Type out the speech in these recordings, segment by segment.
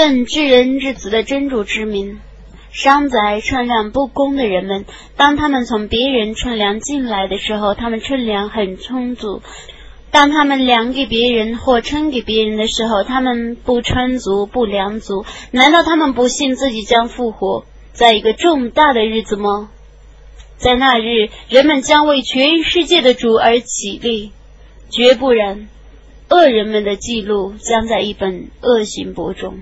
奉至人之子的真主之名，商在称量不公的人们，当他们从别人称量进来的时候，他们称量很充足；当他们量给别人或称给别人的时候，他们不称足不量足。难道他们不信自己将复活在一个重大的日子吗？在那日，人们将为全世界的主而起立，绝不然，恶人们的记录将在一本恶行簿中。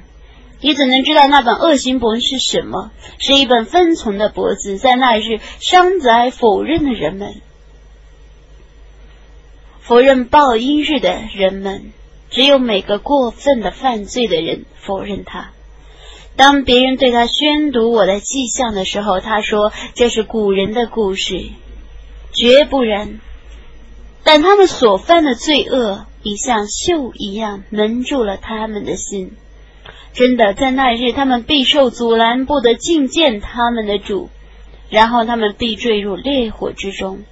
你怎能知道那本恶行簿是什么？是一本分存的簿子。在那日，伤宰否认的人们，否认报应日的人们，只有每个过分的犯罪的人否认他。当别人对他宣读我的迹象的时候，他说这是古人的故事，绝不然。但他们所犯的罪恶，已像锈一样蒙住了他们的心。真的，在那日，他们必受阻拦，不得觐见他们的主，然后他们必坠入烈火之中，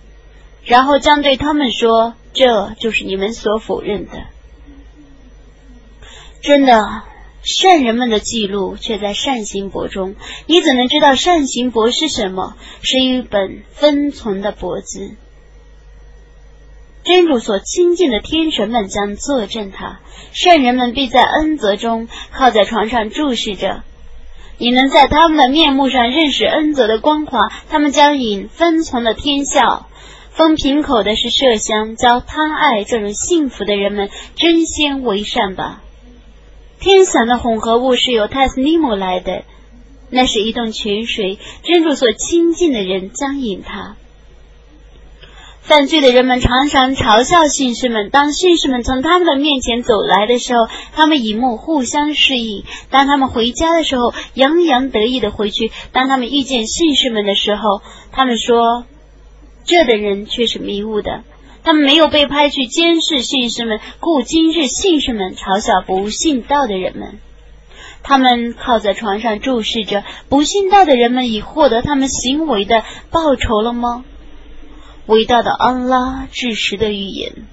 然后将对他们说：“这就是你们所否认的。”真的。善人们的记录却在善行簿中，你怎能知道善行簿是什么？是一本分存的簿子。真主所亲近的天神们将坐镇他，圣人们必在恩泽中靠在床上注视着。你能在他们的面目上认识恩泽的光华，他们将引分从的天笑。封瓶口的是麝香，教贪爱这种幸福的人们争先为善吧。天伞的混合物是由泰斯尼姆来的，那是一洞泉水，真主所亲近的人将饮它。犯罪的人们常常嘲笑信士们，当信士们从他们的面前走来的时候，他们以目互相示意；当他们回家的时候，洋洋得意的回去；当他们遇见信士们的时候，他们说：“这的人却是迷雾的。”他们没有被派去监视信士们，故今日信士们嘲笑不信道的人们。他们靠在床上注视着不信道的人们，已获得他们行为的报酬了吗？伟大的安拉至实的预言。